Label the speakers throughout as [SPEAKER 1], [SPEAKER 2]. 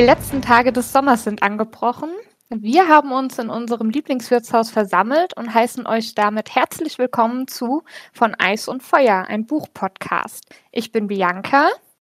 [SPEAKER 1] Die letzten Tage des Sommers sind angebrochen. Wir haben uns in unserem Lieblingswirtshaus versammelt und heißen euch damit herzlich willkommen zu Von Eis und Feuer, ein Buchpodcast. Ich bin Bianca.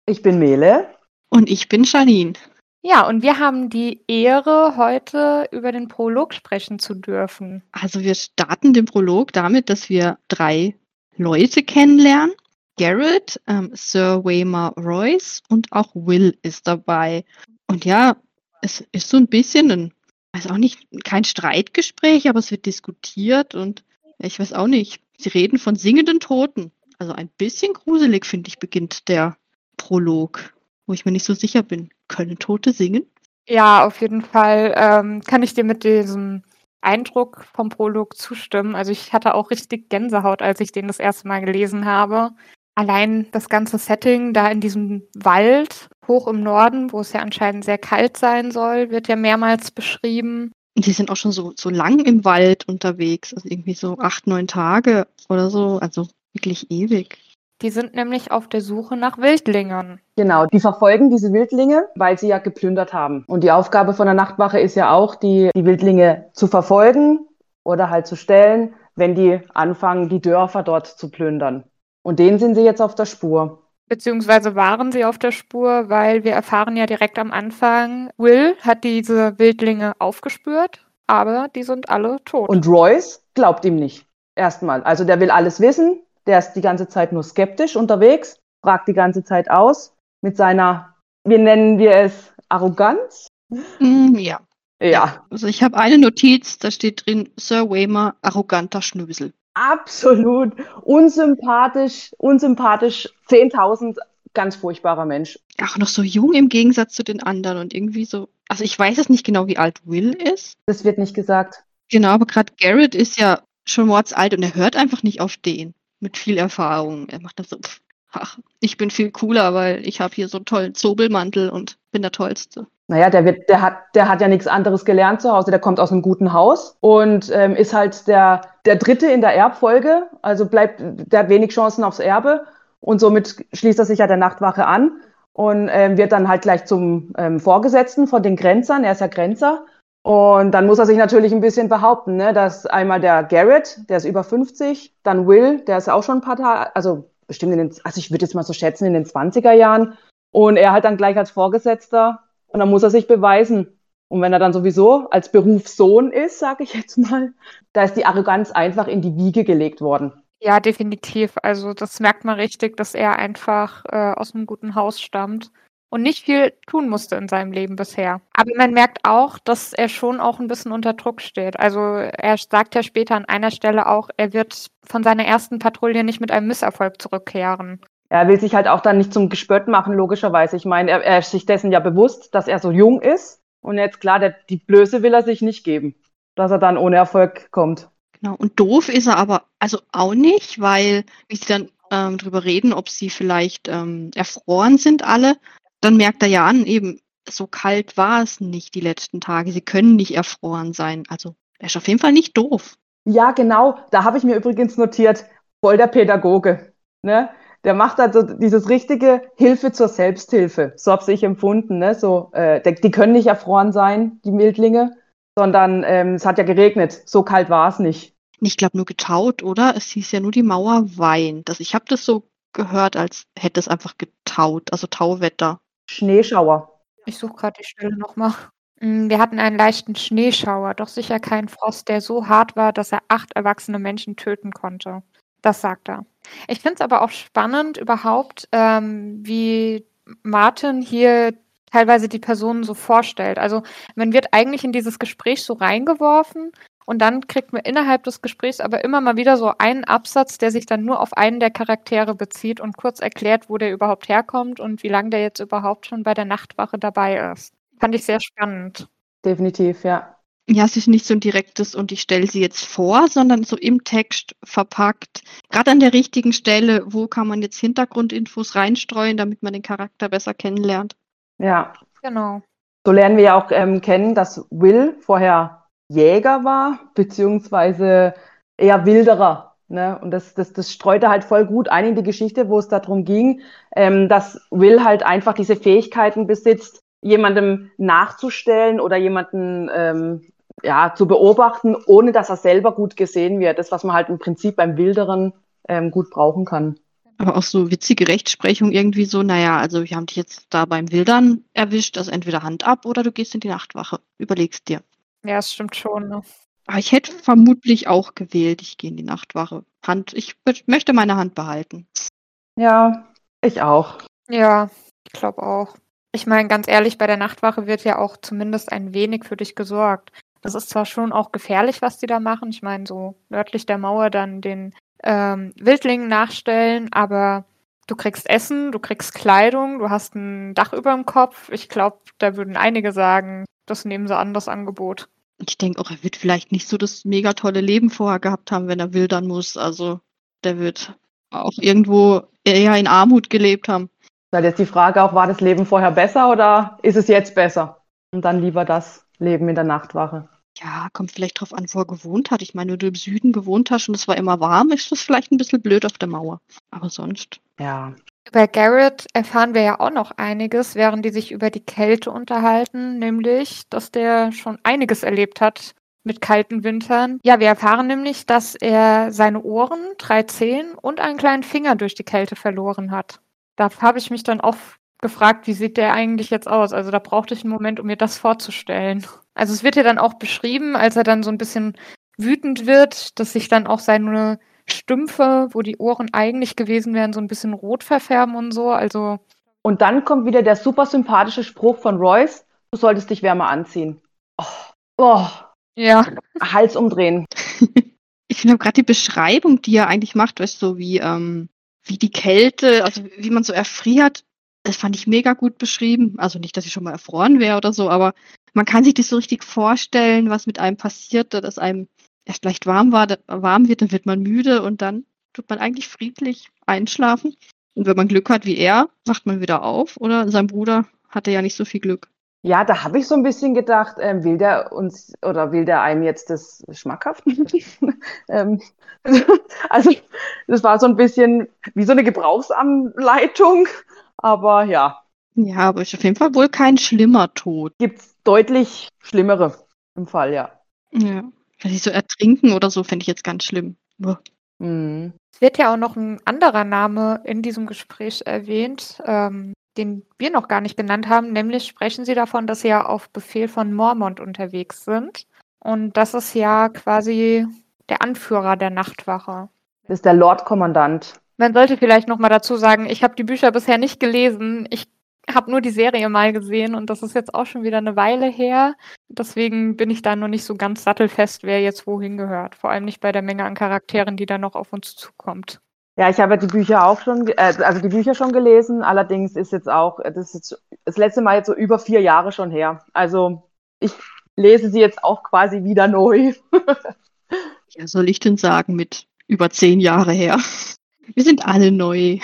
[SPEAKER 2] Ich bin Mele.
[SPEAKER 3] Und ich bin Janine.
[SPEAKER 1] Ja, und wir haben die Ehre, heute über den Prolog sprechen zu dürfen.
[SPEAKER 3] Also wir starten den Prolog damit, dass wir drei Leute kennenlernen. Garrett, ähm, Sir Waymar Royce und auch Will ist dabei. Und ja, es ist so ein bisschen ein, weiß auch nicht, kein Streitgespräch, aber es wird diskutiert und ich weiß auch nicht. Sie reden von singenden Toten. Also ein bisschen gruselig, finde ich, beginnt der Prolog, wo ich mir nicht so sicher bin. Können Tote singen?
[SPEAKER 1] Ja, auf jeden Fall ähm, kann ich dir mit diesem Eindruck vom Prolog zustimmen. Also ich hatte auch richtig Gänsehaut, als ich den das erste Mal gelesen habe. Allein das ganze Setting da in diesem Wald hoch im Norden, wo es ja anscheinend sehr kalt sein soll, wird ja mehrmals beschrieben.
[SPEAKER 3] Die sind auch schon so, so lang im Wald unterwegs, also irgendwie so acht, neun Tage oder so, also wirklich ewig.
[SPEAKER 1] Die sind nämlich auf der Suche nach Wildlingen.
[SPEAKER 2] Genau, die verfolgen diese Wildlinge, weil sie ja geplündert haben. Und die Aufgabe von der Nachtwache ist ja auch, die, die Wildlinge zu verfolgen oder halt zu stellen, wenn die anfangen, die Dörfer dort zu plündern. Und denen sind sie jetzt auf der Spur.
[SPEAKER 1] Beziehungsweise waren sie auf der Spur, weil wir erfahren ja direkt am Anfang, Will hat diese Wildlinge aufgespürt, aber die sind alle tot.
[SPEAKER 2] Und Royce glaubt ihm nicht. Erstmal. Also der will alles wissen, der ist die ganze Zeit nur skeptisch unterwegs, fragt die ganze Zeit aus mit seiner, wie nennen wir es, Arroganz?
[SPEAKER 3] Mm, ja.
[SPEAKER 2] Ja.
[SPEAKER 3] Also ich habe eine Notiz, da steht drin, Sir Waymar, arroganter Schnösel
[SPEAKER 2] absolut unsympathisch, unsympathisch, 10.000, ganz furchtbarer Mensch.
[SPEAKER 3] Auch noch so jung im Gegensatz zu den anderen und irgendwie so, also ich weiß es nicht genau, wie alt Will ist.
[SPEAKER 2] Das wird nicht gesagt.
[SPEAKER 3] Genau, aber gerade Garrett ist ja schon mordsalt und er hört einfach nicht auf den mit viel Erfahrung. Er macht das so, pff, ach, ich bin viel cooler, weil ich habe hier so einen tollen Zobelmantel und bin der Tollste.
[SPEAKER 2] Naja, der, wird, der, hat, der hat ja nichts anderes gelernt zu Hause. Der kommt aus einem guten Haus und ähm, ist halt der, der Dritte in der Erbfolge. Also bleibt, der hat wenig Chancen aufs Erbe. Und somit schließt er sich ja der Nachtwache an und ähm, wird dann halt gleich zum ähm, Vorgesetzten von den Grenzern. Er ist ja Grenzer. Und dann muss er sich natürlich ein bisschen behaupten, ne? dass einmal der Garrett, der ist über 50, dann Will, der ist auch schon ein paar Tage, also bestimmt in den, also ich würde jetzt mal so schätzen, in den 20er Jahren. Und er halt dann gleich als Vorgesetzter und dann muss er sich beweisen. Und wenn er dann sowieso als Berufssohn ist, sage ich jetzt mal, da ist die Arroganz einfach in die Wiege gelegt worden.
[SPEAKER 1] Ja, definitiv. Also das merkt man richtig, dass er einfach äh, aus einem guten Haus stammt und nicht viel tun musste in seinem Leben bisher. Aber man merkt auch, dass er schon auch ein bisschen unter Druck steht. Also er sagt ja später an einer Stelle auch, er wird von seiner ersten Patrouille nicht mit einem Misserfolg zurückkehren
[SPEAKER 2] er will sich halt auch dann nicht zum Gespött machen, logischerweise. Ich meine, er, er ist sich dessen ja bewusst, dass er so jung ist. Und jetzt klar, der, die Blöße will er sich nicht geben, dass er dann ohne Erfolg kommt.
[SPEAKER 3] Genau, und doof ist er aber also auch nicht, weil, wie sie dann ähm, drüber reden, ob sie vielleicht ähm, erfroren sind alle, dann merkt er ja an, eben, so kalt war es nicht die letzten Tage. Sie können nicht erfroren sein. Also er ist auf jeden Fall nicht doof.
[SPEAKER 2] Ja, genau. Da habe ich mir übrigens notiert, voll der Pädagoge. Ne? Der macht also dieses richtige Hilfe zur Selbsthilfe. So habe ich empfunden. Ne? So, äh, die können nicht erfroren sein, die Wildlinge, sondern ähm, es hat ja geregnet. So kalt war es nicht.
[SPEAKER 3] Ich glaube nur getaut, oder? Es hieß ja nur die Mauer weint. Also ich habe das so gehört, als hätte es einfach getaut, also Tauwetter.
[SPEAKER 2] Schneeschauer.
[SPEAKER 1] Ich suche gerade die Stelle nochmal. Mm, wir hatten einen leichten Schneeschauer, doch sicher keinen Frost, der so hart war, dass er acht erwachsene Menschen töten konnte. Das sagt er. Ich finde es aber auch spannend überhaupt, ähm, wie Martin hier teilweise die Personen so vorstellt. Also man wird eigentlich in dieses Gespräch so reingeworfen und dann kriegt man innerhalb des Gesprächs aber immer mal wieder so einen Absatz, der sich dann nur auf einen der Charaktere bezieht und kurz erklärt, wo der überhaupt herkommt und wie lange der jetzt überhaupt schon bei der Nachtwache dabei ist. Fand ich sehr spannend.
[SPEAKER 2] Definitiv, ja.
[SPEAKER 3] Ja, es ist nicht so ein direktes und ich stelle sie jetzt vor, sondern so im Text verpackt. Gerade an der richtigen Stelle, wo kann man jetzt Hintergrundinfos reinstreuen, damit man den Charakter besser kennenlernt.
[SPEAKER 2] Ja, genau. So lernen wir ja auch ähm, kennen, dass Will vorher Jäger war, beziehungsweise eher Wilderer. Ne? Und das, das, das streute halt voll gut ein in die Geschichte, wo es darum ging, ähm, dass Will halt einfach diese Fähigkeiten besitzt, jemandem nachzustellen oder jemanden ähm, ja, zu beobachten, ohne dass er selber gut gesehen wird. Das, was man halt im Prinzip beim Wilderen ähm, gut brauchen kann.
[SPEAKER 3] Aber auch so witzige Rechtsprechung irgendwie so, naja, also wir haben dich jetzt da beim Wildern erwischt, also entweder Hand ab oder du gehst in die Nachtwache. Überlegst dir.
[SPEAKER 1] Ja, das stimmt schon. Ne?
[SPEAKER 3] Aber ich hätte vermutlich auch gewählt, ich gehe in die Nachtwache. Hand, ich möchte meine Hand behalten.
[SPEAKER 2] Ja, ich auch.
[SPEAKER 1] Ja, ich glaube auch. Ich meine, ganz ehrlich, bei der Nachtwache wird ja auch zumindest ein wenig für dich gesorgt. Das ist zwar schon auch gefährlich, was die da machen. Ich meine, so nördlich der Mauer dann den ähm, Wildlingen nachstellen, aber du kriegst Essen, du kriegst Kleidung, du hast ein Dach über dem Kopf. Ich glaube, da würden einige sagen, das nehmen sie an, das Angebot.
[SPEAKER 3] Ich denke auch, er wird vielleicht nicht so das mega tolle Leben vorher gehabt haben, wenn er wildern muss. Also der wird auch irgendwo eher in Armut gelebt haben.
[SPEAKER 2] Weil jetzt die Frage auch, war das Leben vorher besser oder ist es jetzt besser? Und dann lieber das Leben in der Nachtwache.
[SPEAKER 3] Ja, kommt vielleicht drauf an, wo er gewohnt hat. Ich meine, wenn du im Süden gewohnt hast und es war immer warm, ist das vielleicht ein bisschen blöd auf der Mauer. Aber sonst.
[SPEAKER 2] Ja.
[SPEAKER 1] Über Garrett erfahren wir ja auch noch einiges, während die sich über die Kälte unterhalten, nämlich, dass der schon einiges erlebt hat mit kalten Wintern. Ja, wir erfahren nämlich, dass er seine Ohren, drei Zehen und einen kleinen Finger durch die Kälte verloren hat. Da habe ich mich dann auch gefragt, wie sieht der eigentlich jetzt aus? Also da brauchte ich einen Moment, um mir das vorzustellen. Also es wird ja dann auch beschrieben, als er dann so ein bisschen wütend wird, dass sich dann auch seine Stümpfe, wo die Ohren eigentlich gewesen wären, so ein bisschen rot verfärben und so. Also
[SPEAKER 2] und dann kommt wieder der super sympathische Spruch von Royce: Du solltest dich wärmer anziehen. Oh, oh.
[SPEAKER 1] Ja.
[SPEAKER 2] Hals umdrehen.
[SPEAKER 3] ich finde gerade die Beschreibung, die er eigentlich macht, weißt du, so wie, ähm, wie die Kälte, also wie man so erfriert, das fand ich mega gut beschrieben. Also nicht, dass ich schon mal erfroren wäre oder so, aber man kann sich das so richtig vorstellen, was mit einem passiert, dass einem erst leicht warm war, warm wird, dann wird man müde und dann tut man eigentlich friedlich einschlafen. Und wenn man Glück hat wie er, wacht man wieder auf. Oder sein Bruder hatte ja nicht so viel Glück.
[SPEAKER 2] Ja, da habe ich so ein bisschen gedacht, ähm, will der uns oder will der einem jetzt das schmackhaft ähm, also das war so ein bisschen wie so eine Gebrauchsanleitung, aber ja.
[SPEAKER 3] Ja, aber ist auf jeden Fall wohl kein schlimmer Tod.
[SPEAKER 2] Gibt es deutlich schlimmere im Fall, ja.
[SPEAKER 3] Ja. Vielleicht so ertrinken oder so fände ich jetzt ganz schlimm.
[SPEAKER 1] Mhm. Es wird ja auch noch ein anderer Name in diesem Gespräch erwähnt, ähm, den wir noch gar nicht genannt haben, nämlich sprechen sie davon, dass sie ja auf Befehl von Mormont unterwegs sind. Und das ist ja quasi der Anführer der Nachtwache.
[SPEAKER 2] Das ist der Lord-Kommandant.
[SPEAKER 1] Man sollte vielleicht noch mal dazu sagen, ich habe die Bücher bisher nicht gelesen. Ich habe nur die Serie mal gesehen und das ist jetzt auch schon wieder eine Weile her. Deswegen bin ich da noch nicht so ganz sattelfest, wer jetzt wohin gehört. Vor allem nicht bei der Menge an Charakteren, die da noch auf uns zukommt.
[SPEAKER 2] Ja, ich habe die Bücher auch schon, äh, also die Bücher schon gelesen. Allerdings ist jetzt auch, das ist jetzt das letzte Mal jetzt so über vier Jahre schon her. Also ich lese sie jetzt auch quasi wieder neu.
[SPEAKER 3] ja, soll ich denn sagen, mit über zehn Jahre her? Wir sind alle neu.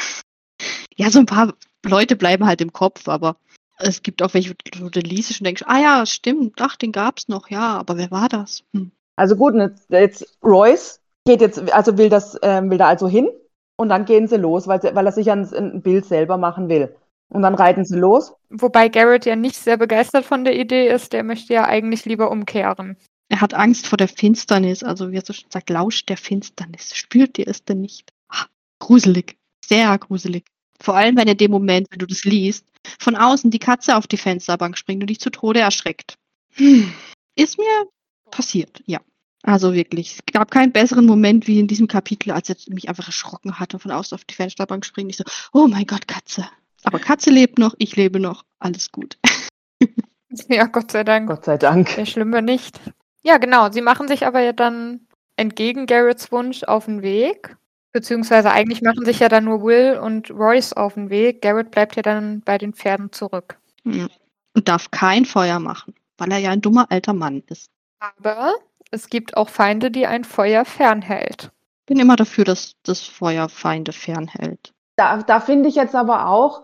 [SPEAKER 3] Ja, so ein paar Leute bleiben halt im Kopf, aber es gibt auch welche, wo du liest und denkst, ah ja, stimmt, ach, den gab's noch, ja, aber wer war das? Hm.
[SPEAKER 2] Also gut, jetzt, jetzt Royce geht jetzt, also will das, ähm, will da also hin und dann gehen sie los, weil, weil er sich ein, ein Bild selber machen will. Und dann reiten sie los.
[SPEAKER 1] Wobei Garrett ja nicht sehr begeistert von der Idee ist, der möchte ja eigentlich lieber umkehren.
[SPEAKER 3] Er hat Angst vor der Finsternis, also wie er so schon sagt, lauscht der Finsternis. Spürt ihr es denn nicht? Gruselig, sehr gruselig. Vor allem, wenn in dem Moment, wenn du das liest, von außen die Katze auf die Fensterbank springt und dich zu Tode erschreckt. Hm. Ist mir passiert, ja. Also wirklich, es gab keinen besseren Moment wie in diesem Kapitel, als er mich einfach erschrocken hatte und von außen auf die Fensterbank springt. Ich so, oh mein Gott, Katze. Aber Katze lebt noch, ich lebe noch, alles gut.
[SPEAKER 1] Ja, Gott sei Dank.
[SPEAKER 2] Gott sei Dank.
[SPEAKER 1] Der Schlimme nicht. Ja, genau. Sie machen sich aber ja dann entgegen Garretts Wunsch auf den Weg. Beziehungsweise eigentlich machen sich ja dann nur Will und Royce auf den Weg. Garrett bleibt ja dann bei den Pferden zurück.
[SPEAKER 3] Und darf kein Feuer machen, weil er ja ein dummer alter Mann ist.
[SPEAKER 1] Aber es gibt auch Feinde, die ein Feuer fernhält.
[SPEAKER 3] Bin immer dafür, dass das Feuer Feinde fernhält.
[SPEAKER 2] Da, da finde ich jetzt aber auch,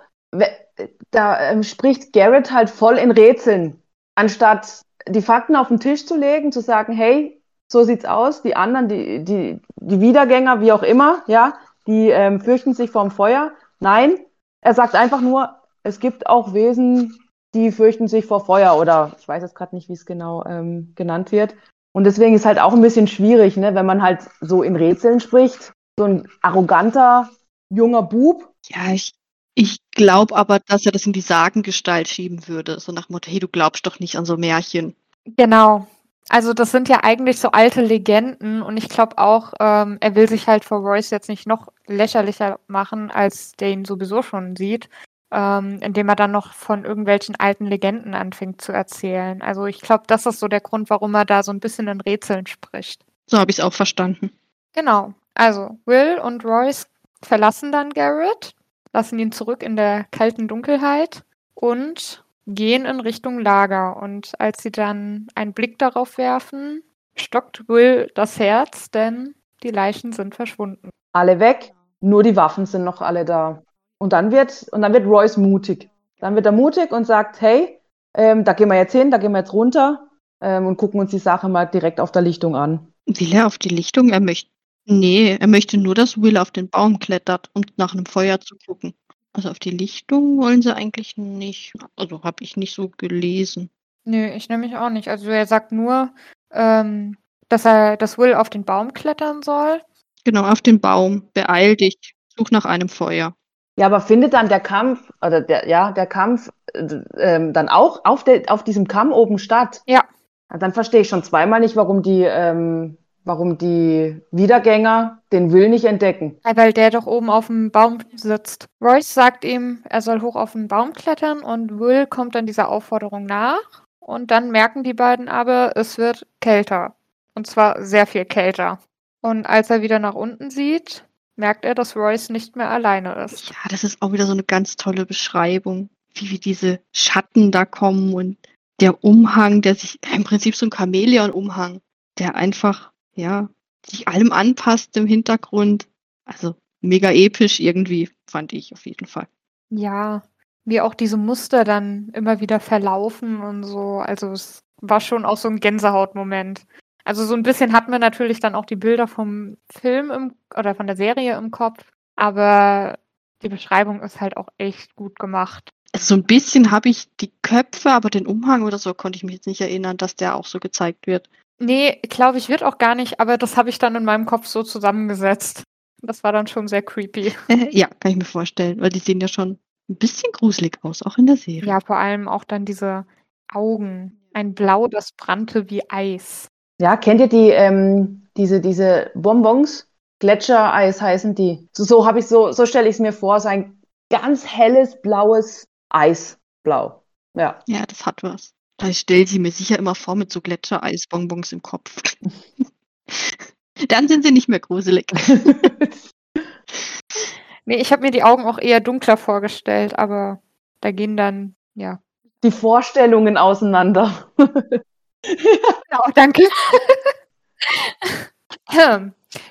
[SPEAKER 2] da ähm, spricht Garrett halt voll in Rätseln, anstatt die Fakten auf den Tisch zu legen, zu sagen, hey, so sieht's aus. Die anderen, die, die, die Wiedergänger, wie auch immer, ja, die ähm, fürchten sich vorm Feuer. Nein, er sagt einfach nur, es gibt auch Wesen, die fürchten sich vor Feuer oder ich weiß jetzt gerade nicht, wie es genau ähm, genannt wird. Und deswegen ist halt auch ein bisschen schwierig, ne, wenn man halt so in Rätseln spricht. So ein arroganter junger Bub.
[SPEAKER 3] Ja, ich, ich glaube aber, dass er das in die Sagengestalt schieben würde. So nach Motto, hey, du glaubst doch nicht an so Märchen.
[SPEAKER 1] Genau. Also das sind ja eigentlich so alte Legenden und ich glaube auch, ähm, er will sich halt vor Royce jetzt nicht noch lächerlicher machen, als der ihn sowieso schon sieht, ähm, indem er dann noch von irgendwelchen alten Legenden anfängt zu erzählen. Also ich glaube, das ist so der Grund, warum er da so ein bisschen in Rätseln spricht.
[SPEAKER 3] So habe ich es auch verstanden.
[SPEAKER 1] Genau. Also Will und Royce verlassen dann Garrett, lassen ihn zurück in der kalten Dunkelheit und gehen in Richtung Lager. Und als sie dann einen Blick darauf werfen, stockt Will das Herz, denn die Leichen sind verschwunden.
[SPEAKER 2] Alle weg, nur die Waffen sind noch alle da. Und dann wird, und dann wird Royce mutig. Dann wird er mutig und sagt, hey, ähm, da gehen wir jetzt hin, da gehen wir jetzt runter ähm, und gucken uns die Sache mal direkt auf der Lichtung an.
[SPEAKER 3] Will er auf die Lichtung? Er möchte. Nee, er möchte nur, dass Will auf den Baum klettert, um nach einem Feuer zu gucken. Also auf die Lichtung wollen sie eigentlich nicht. Also habe ich nicht so gelesen.
[SPEAKER 1] Nö, ich nämlich auch nicht. Also er sagt nur, ähm, dass er, dass Will auf den Baum klettern soll.
[SPEAKER 3] Genau, auf den Baum. Beeil dich. Such nach einem Feuer.
[SPEAKER 2] Ja, aber findet dann der Kampf, oder der, ja, der Kampf äh, ähm, dann auch auf, der, auf diesem Kamm oben statt?
[SPEAKER 1] Ja.
[SPEAKER 2] Dann verstehe ich schon zweimal nicht, warum die, ähm, warum die Wiedergänger den Will nicht entdecken.
[SPEAKER 1] Weil der doch oben auf dem Baum sitzt. Royce sagt ihm, er soll hoch auf den Baum klettern und Will kommt dann dieser Aufforderung nach. Und dann merken die beiden aber, es wird kälter. Und zwar sehr viel kälter. Und als er wieder nach unten sieht, merkt er, dass Royce nicht mehr alleine ist.
[SPEAKER 3] Ja, das ist auch wieder so eine ganz tolle Beschreibung, wie, wie diese Schatten da kommen und der Umhang, der sich im Prinzip so ein Chamäleon-Umhang, der einfach, ja, sich allem anpasst im Hintergrund. Also mega episch irgendwie, fand ich auf jeden Fall.
[SPEAKER 1] Ja, wie auch diese Muster dann immer wieder verlaufen und so. Also es war schon auch so ein Gänsehautmoment. Also so ein bisschen hat man natürlich dann auch die Bilder vom Film im, oder von der Serie im Kopf, aber die Beschreibung ist halt auch echt gut gemacht.
[SPEAKER 3] Also so ein bisschen habe ich die Köpfe, aber den Umhang oder so konnte ich mich jetzt nicht erinnern, dass der auch so gezeigt wird.
[SPEAKER 1] Nee, glaube ich, wird auch gar nicht, aber das habe ich dann in meinem Kopf so zusammengesetzt. Das war dann schon sehr creepy.
[SPEAKER 3] ja, kann ich mir vorstellen, weil die sehen ja schon ein bisschen gruselig aus, auch in der Serie.
[SPEAKER 1] Ja, vor allem auch dann diese Augen. Ein Blau, das brannte wie Eis.
[SPEAKER 2] Ja, kennt ihr die, ähm, diese, diese Bonbons? Gletschereis heißen die. So, so habe ich so, so stelle ich es mir vor, so ein ganz helles blaues Eisblau. Ja.
[SPEAKER 3] Ja, das hat was. Da stelle sie mir sicher immer vor mit so Gletschereisbonbons im Kopf. Dann sind sie nicht mehr gruselig.
[SPEAKER 1] nee, ich habe mir die Augen auch eher dunkler vorgestellt, aber da gehen dann, ja.
[SPEAKER 2] Die Vorstellungen auseinander.
[SPEAKER 1] Genau, danke.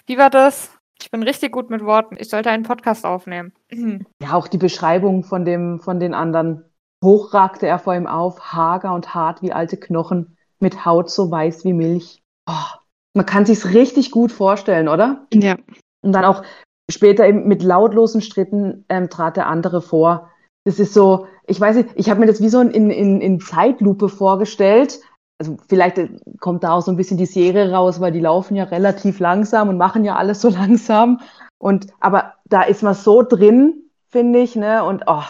[SPEAKER 1] Wie war das? Ich bin richtig gut mit Worten. Ich sollte einen Podcast aufnehmen.
[SPEAKER 2] Ja, auch die Beschreibung von, dem, von den anderen. Hoch ragte er vor ihm auf, hager und hart wie alte Knochen, mit Haut so weiß wie Milch. Oh, man kann sich's richtig gut vorstellen, oder?
[SPEAKER 3] Ja.
[SPEAKER 2] Und dann auch später eben mit lautlosen Stritten ähm, trat der andere vor. Das ist so, ich weiß nicht, ich habe mir das wie so in, in, in Zeitlupe vorgestellt, also vielleicht äh, kommt da auch so ein bisschen die Serie raus, weil die laufen ja relativ langsam und machen ja alles so langsam. Und aber da ist man so drin, finde ich, ne? Und oh,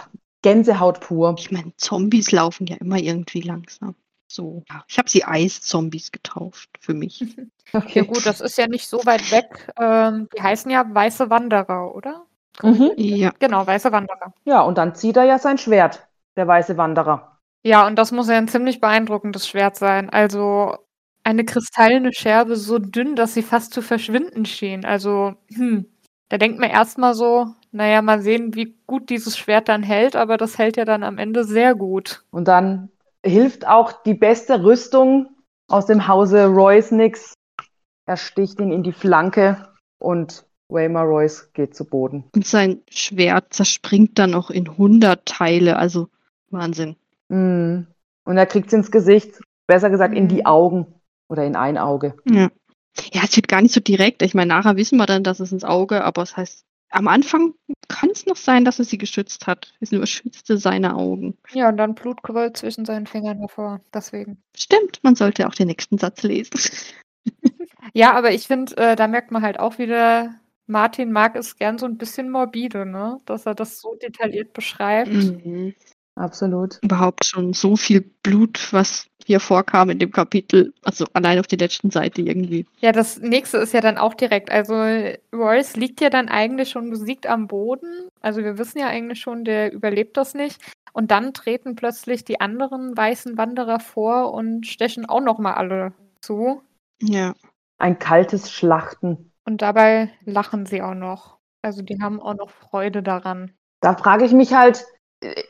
[SPEAKER 2] Gänsehaut pur.
[SPEAKER 3] Ich meine, Zombies laufen ja immer irgendwie langsam. So. Ja, ich habe sie Eiszombies getauft für mich.
[SPEAKER 1] Okay. Ja gut, das ist ja nicht so weit weg. Ähm, die heißen ja weiße Wanderer, oder?
[SPEAKER 3] Mhm. Ja.
[SPEAKER 1] Genau, weiße Wanderer.
[SPEAKER 2] Ja, und dann zieht er ja sein Schwert, der weiße Wanderer.
[SPEAKER 1] Ja, und das muss ja ein ziemlich beeindruckendes Schwert sein. Also eine kristallene Scherbe so dünn, dass sie fast zu verschwinden schien. Also, hm, da denkt man erstmal so, naja, mal sehen, wie gut dieses Schwert dann hält, aber das hält ja dann am Ende sehr gut.
[SPEAKER 2] Und dann hilft auch die beste Rüstung aus dem Hause Royce nix. Er sticht ihn in die Flanke und Waymar Royce geht zu Boden.
[SPEAKER 3] Und sein Schwert zerspringt dann auch in hundert Teile, also Wahnsinn.
[SPEAKER 2] Mhm. Und er kriegt es ins Gesicht, besser gesagt in die Augen oder in ein Auge.
[SPEAKER 3] Ja. Ja, es wird gar nicht so direkt. Ich meine, nachher wissen wir dann, dass es ins Auge, aber es heißt, am Anfang kann es noch sein, dass er sie geschützt hat. Es überschützte seine Augen.
[SPEAKER 1] Ja, und dann Blut quoll zwischen seinen Fingern hervor. Deswegen.
[SPEAKER 3] Stimmt, man sollte auch den nächsten Satz lesen.
[SPEAKER 1] Ja, aber ich finde, äh, da merkt man halt auch wieder, Martin mag es gern so ein bisschen morbide, ne? Dass er das so detailliert beschreibt.
[SPEAKER 3] Mhm.
[SPEAKER 2] Absolut.
[SPEAKER 3] Überhaupt schon so viel Blut, was hier vorkam in dem Kapitel. Also allein auf der letzten Seite irgendwie.
[SPEAKER 1] Ja, das nächste ist ja dann auch direkt. Also Royce liegt ja dann eigentlich schon besiegt am Boden. Also wir wissen ja eigentlich schon, der überlebt das nicht. Und dann treten plötzlich die anderen weißen Wanderer vor und stechen auch noch mal alle zu.
[SPEAKER 3] Ja.
[SPEAKER 2] Ein kaltes Schlachten.
[SPEAKER 1] Und dabei lachen sie auch noch. Also die haben auch noch Freude daran.
[SPEAKER 2] Da frage ich mich halt,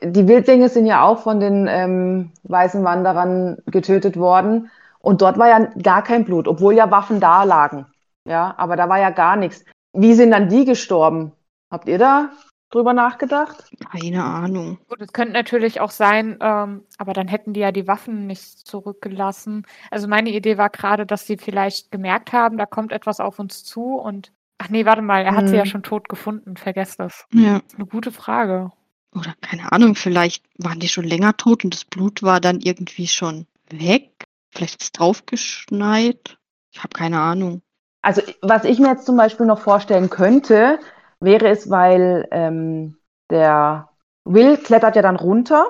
[SPEAKER 2] die Wildlinge sind ja auch von den ähm, weißen Wanderern getötet worden. Und dort war ja gar kein Blut, obwohl ja Waffen da lagen. Ja, aber da war ja gar nichts. Wie sind dann die gestorben? Habt ihr da drüber nachgedacht?
[SPEAKER 3] Keine Ahnung.
[SPEAKER 1] Gut, es könnte natürlich auch sein, ähm, aber dann hätten die ja die Waffen nicht zurückgelassen. Also meine Idee war gerade, dass sie vielleicht gemerkt haben, da kommt etwas auf uns zu und ach nee, warte mal, er hat sie ja
[SPEAKER 2] Hm.
[SPEAKER 1] schon tot gefunden, vergesst das.
[SPEAKER 3] Ja.
[SPEAKER 1] Eine gute Frage.
[SPEAKER 3] Oder keine Ahnung, vielleicht waren die schon länger tot und das Blut war dann irgendwie schon weg. Vielleicht ist es draufgeschneit. Ich habe keine Ahnung.
[SPEAKER 2] Also, was ich mir jetzt zum Beispiel noch vorstellen könnte, wäre es, weil ähm, der Will klettert ja dann runter,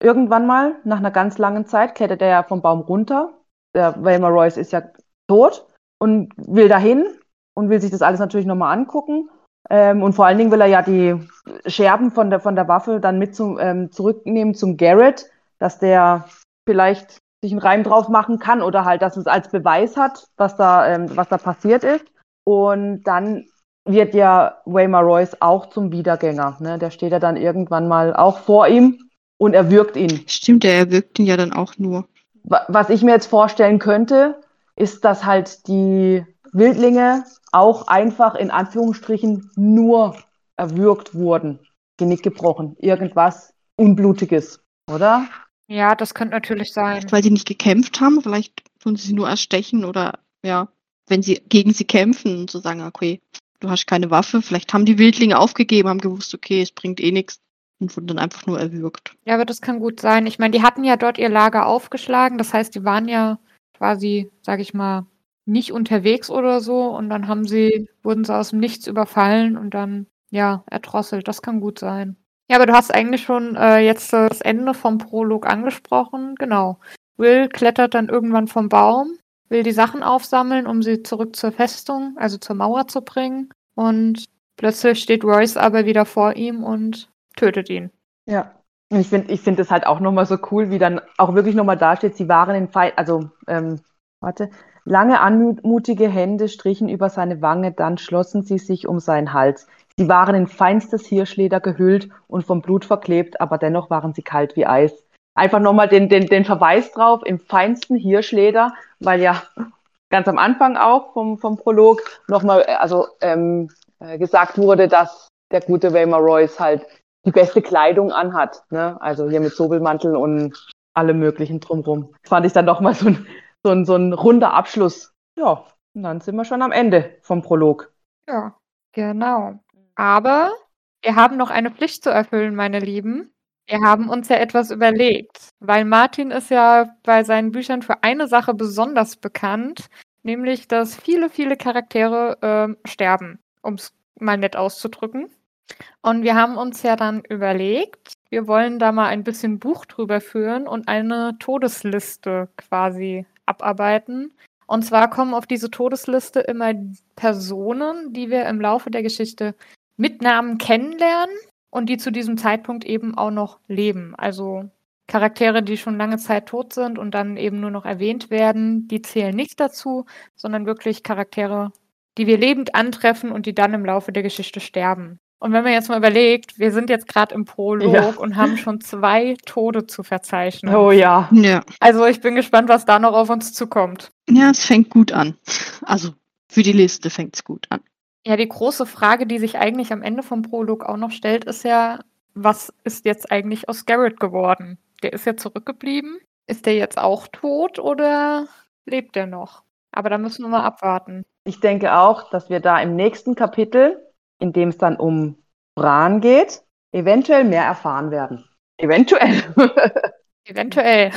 [SPEAKER 2] irgendwann mal, nach einer ganz langen Zeit, klettert er ja vom Baum runter. Der Waymar Royce ist ja tot und will dahin und will sich das alles natürlich nochmal angucken. Ähm, und vor allen Dingen will er ja die Scherben von der, von der Waffe dann mit zum, ähm, zurücknehmen zum Garrett, dass der vielleicht sich einen Reim drauf machen kann oder halt, dass es als Beweis hat, was da, ähm, was da passiert ist. Und dann wird ja Waymar Royce auch zum Wiedergänger. Ne? Der steht ja dann irgendwann mal auch vor ihm und erwürgt ihn.
[SPEAKER 3] Stimmt, er erwürgt ihn ja dann auch nur.
[SPEAKER 2] Wa- Was ich mir jetzt vorstellen könnte, ist, dass halt die Wildlinge auch einfach in Anführungsstrichen nur erwürgt wurden. Genick gebrochen. Irgendwas Unblutiges, oder?
[SPEAKER 1] Ja, das könnte natürlich sein.
[SPEAKER 3] Vielleicht, weil sie nicht gekämpft haben, vielleicht tun sie sie nur erstechen oder ja, wenn sie gegen sie kämpfen und so sagen, okay, du hast keine Waffe, vielleicht haben die Wildlinge aufgegeben, haben gewusst, okay, es bringt eh nichts und wurden dann einfach nur erwürgt.
[SPEAKER 1] Ja, aber das kann gut sein. Ich meine, die hatten ja dort ihr Lager aufgeschlagen. Das heißt, die waren ja quasi, sag ich mal, nicht unterwegs oder so. Und dann haben sie, wurden sie aus dem Nichts überfallen und dann, ja, erdrosselt. Das kann gut sein. Ja, aber du hast eigentlich schon äh, jetzt das Ende vom Prolog angesprochen. Genau. Will klettert dann irgendwann vom Baum, will die Sachen aufsammeln, um sie zurück zur Festung, also zur Mauer zu bringen. Und plötzlich steht Royce aber wieder vor ihm und tötet ihn.
[SPEAKER 2] Ja. Und Ich finde ich find das halt auch nochmal so cool, wie dann auch wirklich nochmal dasteht, sie waren in Feind, also, ähm, warte, lange anmutige Hände strichen über seine Wange, dann schlossen sie sich um seinen Hals. Sie waren in feinstes Hirschleder gehüllt und vom Blut verklebt, aber dennoch waren sie kalt wie Eis. Einfach nochmal den, den, den Verweis drauf, im feinsten Hirschleder, weil ja ganz am Anfang auch vom, vom Prolog nochmal, äh, also ähm, äh, gesagt wurde, dass der gute Waymar Royce halt die beste Kleidung anhat. Ne? Also hier mit Sobelmantel und allem möglichen drumrum. Fand ich dann doch mal so ein, so ein, so ein runder Abschluss. Ja, und dann sind wir schon am Ende vom Prolog.
[SPEAKER 1] Ja, genau. Aber wir haben noch eine Pflicht zu erfüllen, meine Lieben. Wir haben uns ja etwas überlegt, weil Martin ist ja bei seinen Büchern für eine Sache besonders bekannt, nämlich dass viele, viele Charaktere ähm, sterben, um es mal nett auszudrücken. Und wir haben uns ja dann überlegt, wir wollen da mal ein bisschen Buch drüber führen und eine Todesliste quasi abarbeiten. Und zwar kommen auf diese Todesliste immer Personen, die wir im Laufe der Geschichte mit Namen kennenlernen und die zu diesem Zeitpunkt eben auch noch leben. Also Charaktere, die schon lange Zeit tot sind und dann eben nur noch erwähnt werden, die zählen nicht dazu, sondern wirklich Charaktere, die wir lebend antreffen und die dann im Laufe der Geschichte sterben. Und wenn man jetzt mal überlegt, wir sind jetzt gerade im Prolog
[SPEAKER 2] Ja.
[SPEAKER 1] und haben schon zwei Tode zu verzeichnen.
[SPEAKER 2] Oh ja.
[SPEAKER 3] Ja.
[SPEAKER 1] Also ich bin gespannt, was da noch auf uns zukommt.
[SPEAKER 3] Ja, es fängt gut an. Also für die Liste fängt es gut an.
[SPEAKER 1] Ja, die große Frage, die sich eigentlich am Ende vom Prolog auch noch stellt, ist ja, was ist jetzt eigentlich aus Garrett geworden? Der ist ja zurückgeblieben. Ist der jetzt auch tot oder lebt er noch? Aber da müssen wir mal abwarten.
[SPEAKER 2] Ich denke auch, dass wir da im nächsten Kapitel in dem es dann um Bran geht, eventuell mehr erfahren werden. Eventuell.
[SPEAKER 1] Eventuell.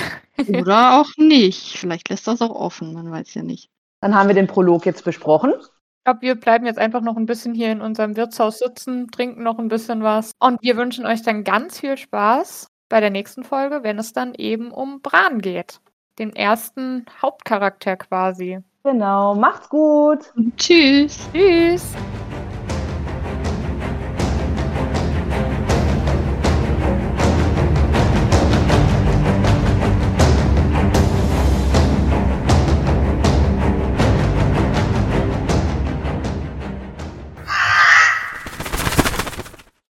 [SPEAKER 3] Oder auch nicht. Vielleicht lässt das auch offen, man weiß ja nicht.
[SPEAKER 2] Dann haben wir den Prolog jetzt besprochen.
[SPEAKER 1] Ich glaube, wir bleiben jetzt einfach noch ein bisschen hier in unserem Wirtshaus sitzen, trinken noch ein bisschen was. Und wir wünschen euch dann ganz viel Spaß bei der nächsten Folge, wenn es dann eben um Bran geht. Den ersten Hauptcharakter quasi.
[SPEAKER 2] Genau, macht's gut.
[SPEAKER 3] Und tschüss.
[SPEAKER 1] Tschüss.